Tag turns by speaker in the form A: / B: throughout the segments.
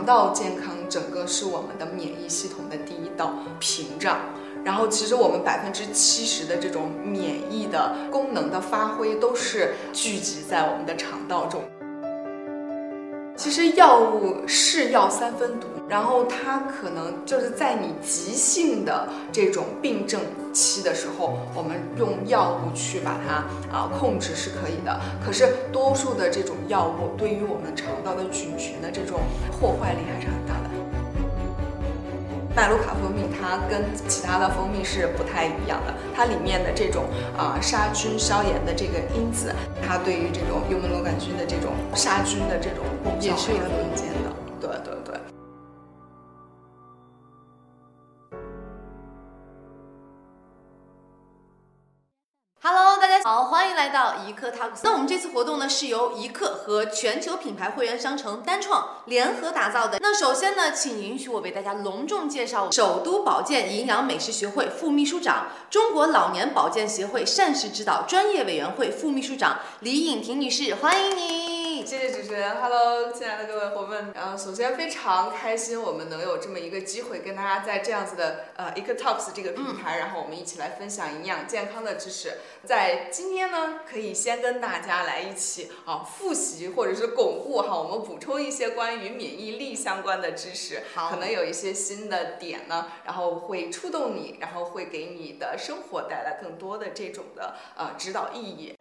A: 肠道健康整个是我们的免疫系统的第一道屏障。然后，其实我们百分之七十的这种免疫的功能的发挥都是聚集在我们的肠道中。其实药物是药三分毒，然后它可能就是在你急性的这种病症期的时候，我们用药物去把它啊控制是可以的。可是多数的这种药物对于我们肠道的菌群的这种破坏力还是很大的。麦卢卡蜂蜜它跟其他的蜂蜜是不太一样的，它里面的这种啊杀菌消炎的这个因子，它对于这种幽门螺杆菌的这种杀菌的这种功效是有空间的。对对
B: 一刻 Talks。那我们这次活动呢，是由一刻和全球品牌会员商城单创联合打造的。那首先呢，请允许我为大家隆重介绍首都保健营养美食学会副秘书长、中国老年保健协会膳食指导专业委员会副秘书长李颖婷女士，欢迎你。
A: 谢谢主持人，Hello，亲爱的各位伙伴。然后首先非常开心，我们能有这么一个机会，跟大家在这样子的呃 e c Talks 这个平台，然后我们一起来分享营养健康的知识。在今天呢，可以先跟大家来一起啊复习或者是巩固哈，我们补充一些关于免疫力相关的知识，可能有一些新的点呢，然后会触动你，然后会给你的生活带来更多的这种的呃指导意义。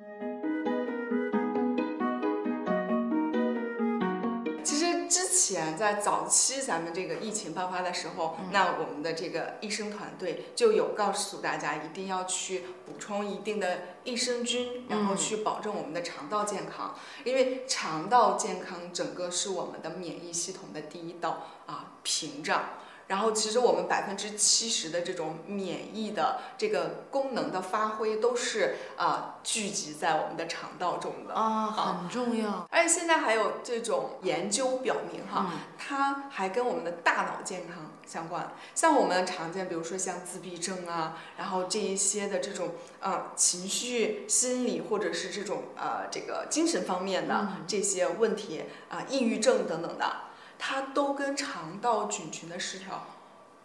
A: 在早期咱们这个疫情爆发的时候，那我们的这个医生团队就有告诉大家一定要去补充一定的益生菌，然后去保证我们的肠道健康，因为肠道健康整个是我们的免疫系统的第一道啊屏障。然后，其实我们百分之七十的这种免疫的这个功能的发挥，都是啊聚集在我们的肠道中的
B: 啊，很重要。
A: 而且现在还有这种研究表明，哈，它还跟我们的大脑健康相关。像我们常见，比如说像自闭症啊，然后这一些的这种呃情绪、心理或者是这种呃这个精神方面的这些问题啊，抑郁症等等的。它都跟肠道菌群的失调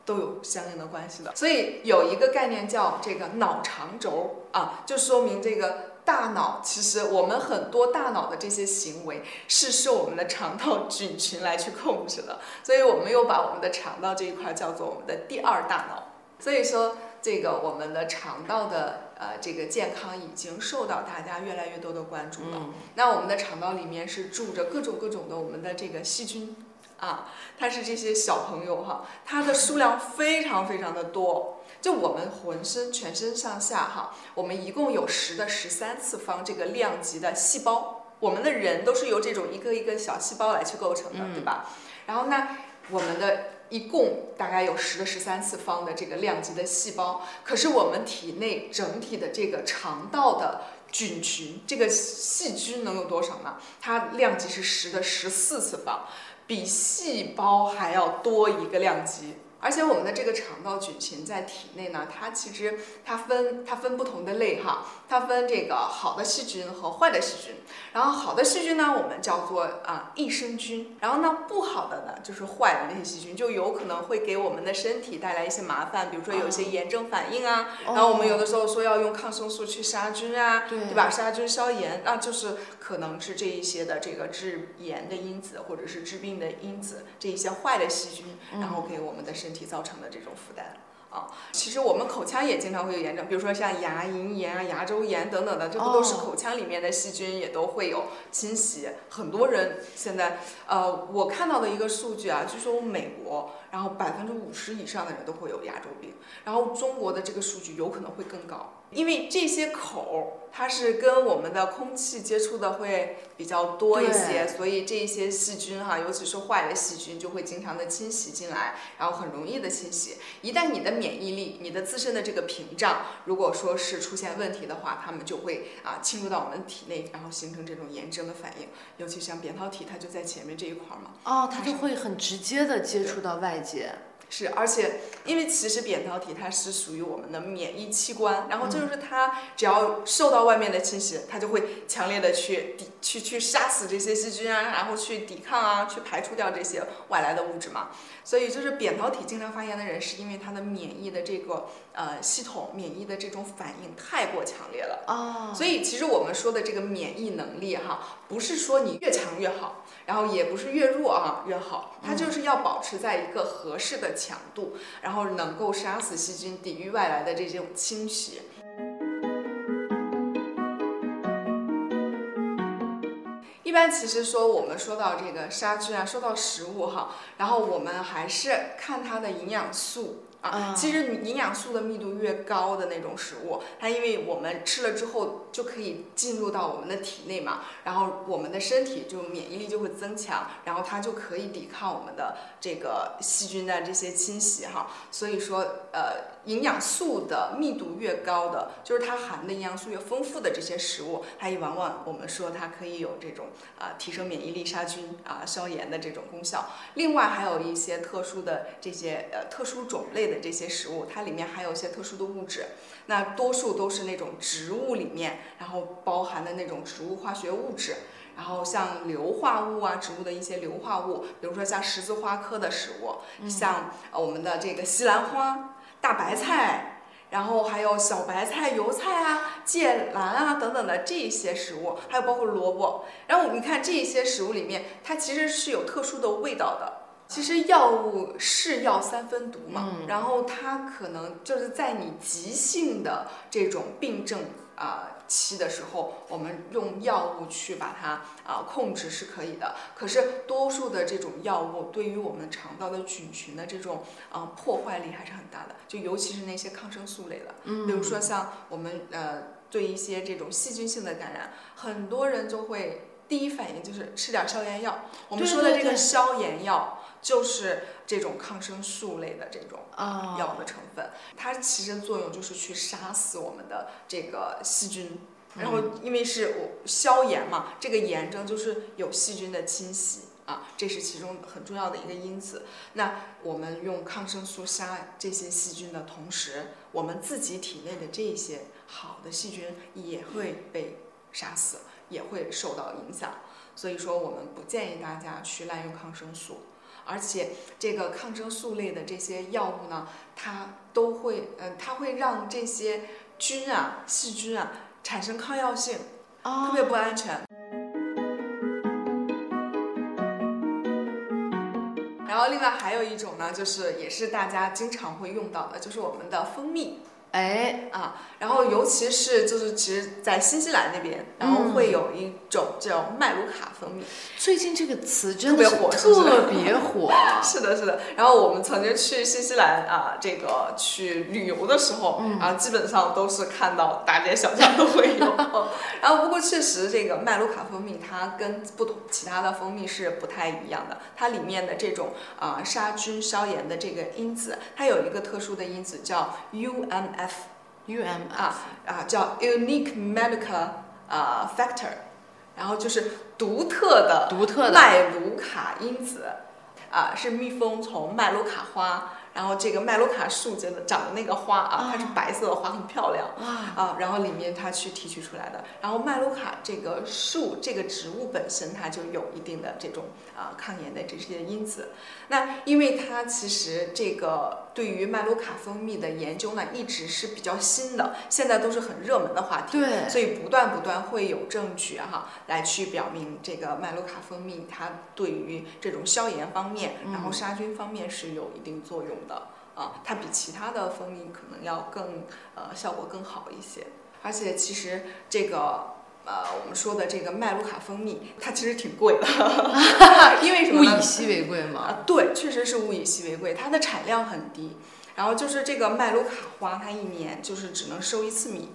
A: 都有相应的关系的，所以有一个概念叫这个脑肠轴啊，就说明这个大脑其实我们很多大脑的这些行为是受我们的肠道菌群来去控制的，所以我们又把我们的肠道这一块叫做我们的第二大脑。所以说这个我们的肠道的呃这个健康已经受到大家越来越多的关注了。那我们的肠道里面是住着各种各种的我们的这个细菌。啊，它是这些小朋友哈，它的数量非常非常的多。就我们浑身全身上下哈，我们一共有十的十三次方这个量级的细胞，我们的人都是由这种一个一个小细胞来去构成的，对吧？然后呢，我们的一共大概有十的十三次方的这个量级的细胞，可是我们体内整体的这个肠道的菌群，这个细菌能有多少呢？它量级是十的十四次方。比细胞还要多一个量级。而且我们的这个肠道菌群在体内呢，它其实它分它分不同的类哈，它分这个好的细菌和坏的细菌。然后好的细菌呢，我们叫做啊益生菌。然后呢，不好的呢就是坏的那些细菌，就有可能会给我们的身体带来一些麻烦，比如说有一些炎症反应啊。然后我们有的时候说要用抗生素去杀菌啊，对吧？杀菌消炎，那就是可能是这一些的这个致炎的因子或者是致病的因子，这一些坏的细菌，然后给我们的身。体造成的这种负担啊，其实我们口腔也经常会有炎症，比如说像牙龈炎啊、牙周炎等等的，这不都是口腔里面的细菌也都会有侵袭。很多人现在，呃，我看到的一个数据啊，据说美国，然后百分之五十以上的人都会有牙周病，然后中国的这个数据有可能会更高。因为这些口它是跟我们的空气接触的会比较多一些，所以这一些细菌哈，尤其是坏的细菌就会经常的侵袭进来，然后很容易的侵袭。一旦你的免疫力、你的自身的这个屏障如果说是出现问题的话，它们就会啊侵入到我们体内，然后形成这种炎症的反应。尤其像扁桃体，它就在前面这一块嘛。
B: 哦，它就会很直接的接触到外姐。
A: 是，而且因为其实扁桃体它是属于我们的免疫器官，然后这就是它只要受到外面的侵袭，它就会强烈的去抵去去杀死这些细菌啊，然后去抵抗啊，去排除掉这些外来的物质嘛。所以就是扁桃体经常发炎的人，是因为他的免疫的这个呃系统免疫的这种反应太过强烈了
B: 啊，
A: 所以其实我们说的这个免疫能力哈，不是说你越强越好，然后也不是越弱啊越好，它就是要保持在一个合适的强度，然后能够杀死细菌，抵御外来的这种侵袭。一般其实说我们说到这个杀菌啊，说到食物哈，然后我们还是看它的营养素。啊，其实营养素的密度越高的那种食物，它因为我们吃了之后就可以进入到我们的体内嘛，然后我们的身体就免疫力就会增强，然后它就可以抵抗我们的这个细菌的这些侵袭哈。所以说，呃，营养素的密度越高的，就是它含的营养素越丰富的这些食物，它也往往我们说它可以有这种啊提升免疫力、杀菌啊消炎的这种功效。另外还有一些特殊的这些呃特殊种类的。这些食物，它里面含有一些特殊的物质，那多数都是那种植物里面，然后包含的那种植物化学物质，然后像硫化物啊，植物的一些硫化物，比如说像十字花科的食物，像我们的这个西兰花、大白菜，然后还有小白菜、油菜啊、芥蓝啊等等的这些食物，还有包括萝卜，然后你看这些食物里面，它其实是有特殊的味道的。其实药物是药三分毒嘛，然后它可能就是在你急性的这种病症啊期的时候，我们用药物去把它啊控制是可以的。可是多数的这种药物对于我们肠道的菌群的这种啊破坏力还是很大的，就尤其是那些抗生素类的，比如说像我们呃对一些这种细菌性的感染，很多人就会第一反应就是吃点消炎药。我们说的这个消炎药。就是这种抗生素类的这种药的成分，它其实作用就是去杀死我们的这个细菌，然后因为是我消炎嘛，这个炎症就是有细菌的侵袭啊，这是其中很重要的一个因子。那我们用抗生素杀这些细菌的同时，我们自己体内的这些好的细菌也会被杀死，也会受到影响。所以说，我们不建议大家去滥用抗生素。而且这个抗生素类的这些药物呢，它都会，嗯，它会让这些菌啊、细菌啊产生抗药性，特别不安全。然后另外还有一种呢，就是也是大家经常会用到的，就是我们的蜂蜜。
B: 哎
A: 啊，然后尤其是就是其实，在新西兰那边，然后会有一种叫麦卢卡蜂蜜。
B: 最近这个词真的特别火，特别火。
A: 是的，是的。然后我们曾经去新西兰啊，这个去旅游的时候，啊，基本上都是看到大街小巷都会有。然后不过确实，这个麦卢卡蜂蜜它跟不同其他的蜂蜜是不太一样的，它里面的这种啊杀菌消炎的这个因子，它有一个特殊的因子叫 UMF。
B: U M
A: 啊啊叫 unique medical 啊 factor，然后就是独特的
B: 独特的
A: 麦卢卡因子，啊是蜜蜂从麦卢卡花。然后这个麦卢卡树结的长的那个花啊，它是白色的花，很漂亮啊。然后里面它去提取出来的。然后麦卢卡这个树这个植物本身它就有一定的这种啊抗炎的这些因子。那因为它其实这个对于麦卢卡蜂蜜的研究呢一直是比较新的，现在都是很热门的话题。
B: 对。
A: 所以不断不断会有证据哈来去表明这个麦卢卡蜂蜜它对于这种消炎方面，然后杀菌方面是有一定作用。的啊，它比其他的蜂蜜可能要更呃效果更好一些，而且其实这个呃我们说的这个麦卢卡蜂蜜，它其实挺贵的，因为什么？
B: 物以稀为贵嘛。
A: 啊，对，确实是物以稀为贵，它的产量很低，然后就是这个麦卢卡花，它一年就是只能收一次蜜。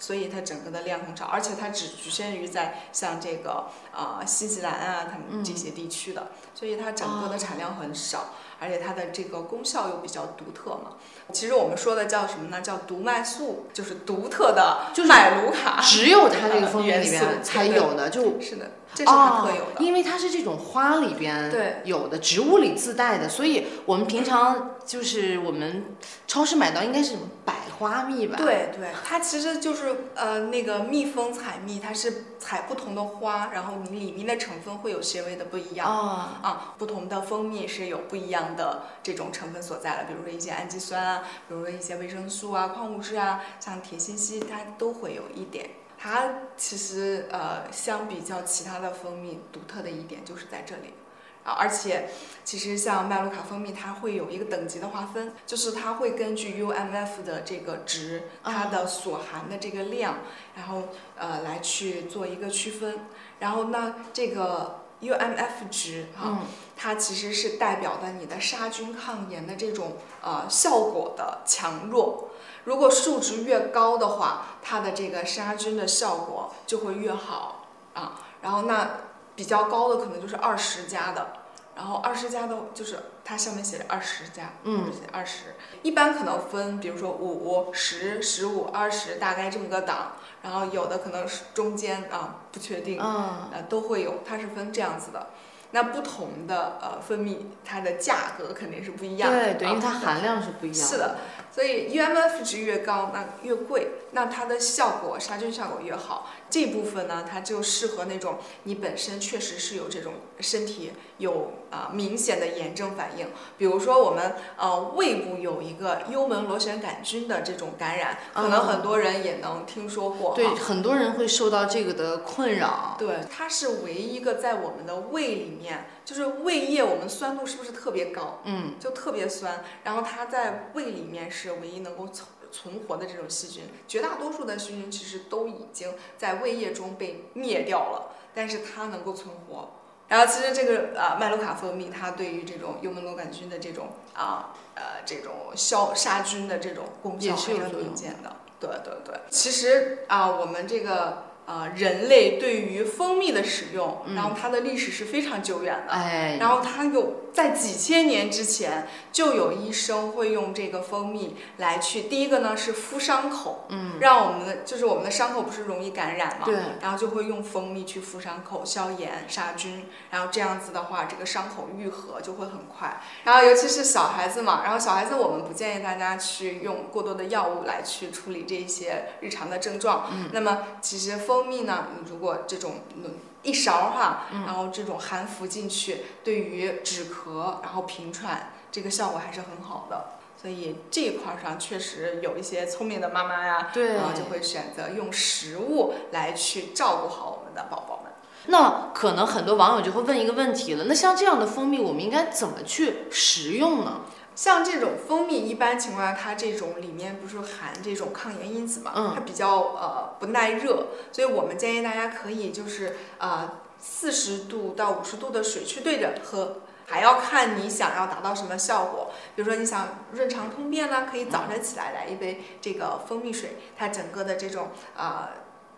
A: 所以它整个的量很少，而且它只局限于在像这个呃新西兰啊，他们这些地区的，所以它整个的产量很少。而且它的这个功效又比较独特嘛。其实我们说的叫什么呢？叫独麦素，就是独特的
B: 就是
A: 麦卢卡，
B: 只有它这个蜂蜜里
A: 元素
B: 边才有的，就。
A: 是的，这是它特有的。
B: 因为它是这种花里边
A: 对
B: 有的，植物里自带的，所以我们平常就是我们超市买到应该是什么百花蜜吧？
A: 对对，它其实就是呃那个蜜蜂采蜜，它是采不同的花，然后你里面的成分会有些微的不一样。
B: 啊，
A: 啊，不同的蜂蜜是有不一样的这种成分所在的，比如说一些氨基酸啊，比如说一些维生素啊、矿物质啊，像铁锌硒，它都会有一点。它其实呃，相比较其他的蜂蜜，独特的一点就是在这里。啊，而且其实像麦卢卡蜂蜜，它会有一个等级的划分，就是它会根据 UMF 的这个值，它的所含的这个量，然后呃来去做一个区分。然后那，这个 UMF 值哈、
B: 嗯，
A: 它其实是代表的你的杀菌抗炎的这种呃效果的强弱。如果数值越高的话，它的这个杀菌的效果就会越好啊。然后那比较高的可能就是二十加的，然后二十加的就是它上面写着二十加，
B: 嗯，
A: 写二十。一般可能分，比如说五、十、十五、二十，大概这么个档。然后有的可能是中间啊，不确定。
B: 嗯，
A: 呃，都会有，它是分这样子的。那不同的呃分泌，它的价格肯定是不一样的。
B: 对对，因为它
A: 啊
B: 含量是不一样的
A: 是的，所以 UMF 值越高，那越贵，那它的效果杀菌效果越好。这部分呢，它就适合那种你本身确实是有这种身体有啊、明显的炎症反应，比如说我们呃胃部有一个幽门螺旋杆菌的这种感染，可能
B: 嗯
A: 很多人也能听说过哈。
B: 对，很多人会受到这个的困扰。
A: 对，它是唯一一个在我们的胃里面，就是胃液，我们酸度是不是特别高？
B: 嗯，
A: 就特别酸，然后它在胃里面是唯一能够存存活的这种细菌，绝大多数的细菌其实都已经在胃液中被灭掉了，但是它能够存活。然后其实这个啊麦卢卡蜂蜜，它对于这种幽门螺杆菌的这种啊呃这种消杀菌的这种功效
B: 也
A: 还是很明显的。对对对，其实啊我们这个啊人类对于蜂蜜的使用，然后它的历史是非常久远的。
B: 哎，
A: 然后它有在几千年之前就有医生会用这个蜂蜜来去，第一个呢是敷伤口，
B: 嗯，
A: 让我们的就是我们的伤口不是容易感染嘛，
B: 对，
A: 然后就会用蜂蜜去敷伤口消炎杀菌，然后这样子的话，这个伤口愈合就会很快。然后尤其是小孩子嘛，然后小孩子我们不建议大家去用过多的药物来去处理这一些日常的症状。
B: 嗯
A: 那么其实蜂蜂蜜呢，你如果这种一勺哈，然后这种含服进去，对于止咳然后平喘这个效果还是很好的。所以这一块儿上确实有一些聪明的妈妈呀，
B: 对
A: 然后就会选择用食物来去照顾好我们的宝宝们。
B: 那可能很多网友就会问一个问题了，那像这样的蜂蜜，我们应该怎么去食用呢？
A: 像这种蜂蜜，一般情况下它这种里面不是含这种抗炎因子嘛，
B: 嗯
A: 它比较呃不耐热，所以我们建议大家可以就是啊四十度到五十度的水去兑着喝。还要看你想要达到什么效果，比如说你想润肠通便呢，可以早晨起来来一杯这个蜂蜜水，它整个的这种呃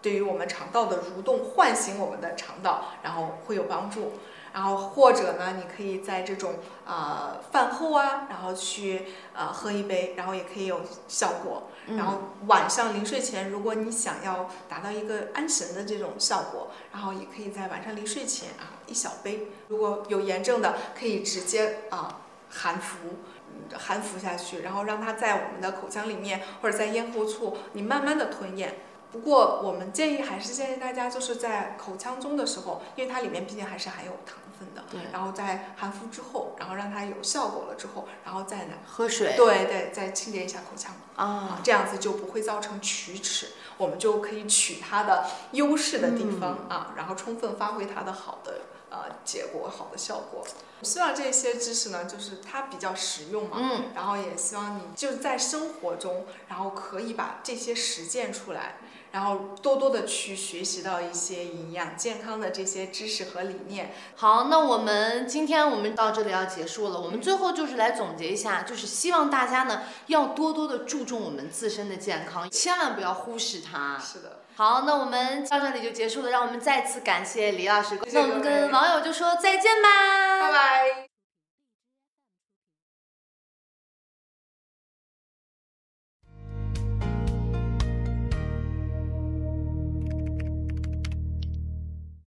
A: 对于我们肠道的蠕动，唤醒我们的肠道，然后会有帮助。然后或者呢，你可以在这种呃饭后啊，然后去呃喝一杯，然后也可以有效果。然后晚上临睡前，如果你想要达到一个安神的这种效果，然后也可以在晚上临睡前啊一小杯。如果有炎症的，可以直接啊含服。嗯含服下去，然后让它在我们的口腔里面或者在咽喉处，你慢慢的吞咽。不过我们建议还是建议大家就是在口腔中的时候，因为它里面毕竟还是含有糖分的，
B: 对。
A: 然后在含服之后，然后让它有效果了之后，然后再来，
B: 喝水
A: 对对，再清洁一下口腔啊。
B: 啊，，
A: 这样子就不会造成龋齿，我们就可以取它的优势的地方、啊，然后充分发挥它的好的呃结果、好的效果。希望这些知识呢，就是它比较实用嘛，
B: 嗯，
A: 然后也希望你就是在生活中，然后可以把这些实践出来，然后多多的去学习到一些营养健康的这些知识和理念。
B: 好，那我们今天我们到这里要结束了。我们最后就是来总结一下，就是希望大家呢要多多的注重我们自身的健康，千万不要忽视它。
A: 是的，
B: 好，那我们到这里就结束了，让我们再次感谢李老师。那我们跟网友就说再见吧，
A: 拜拜。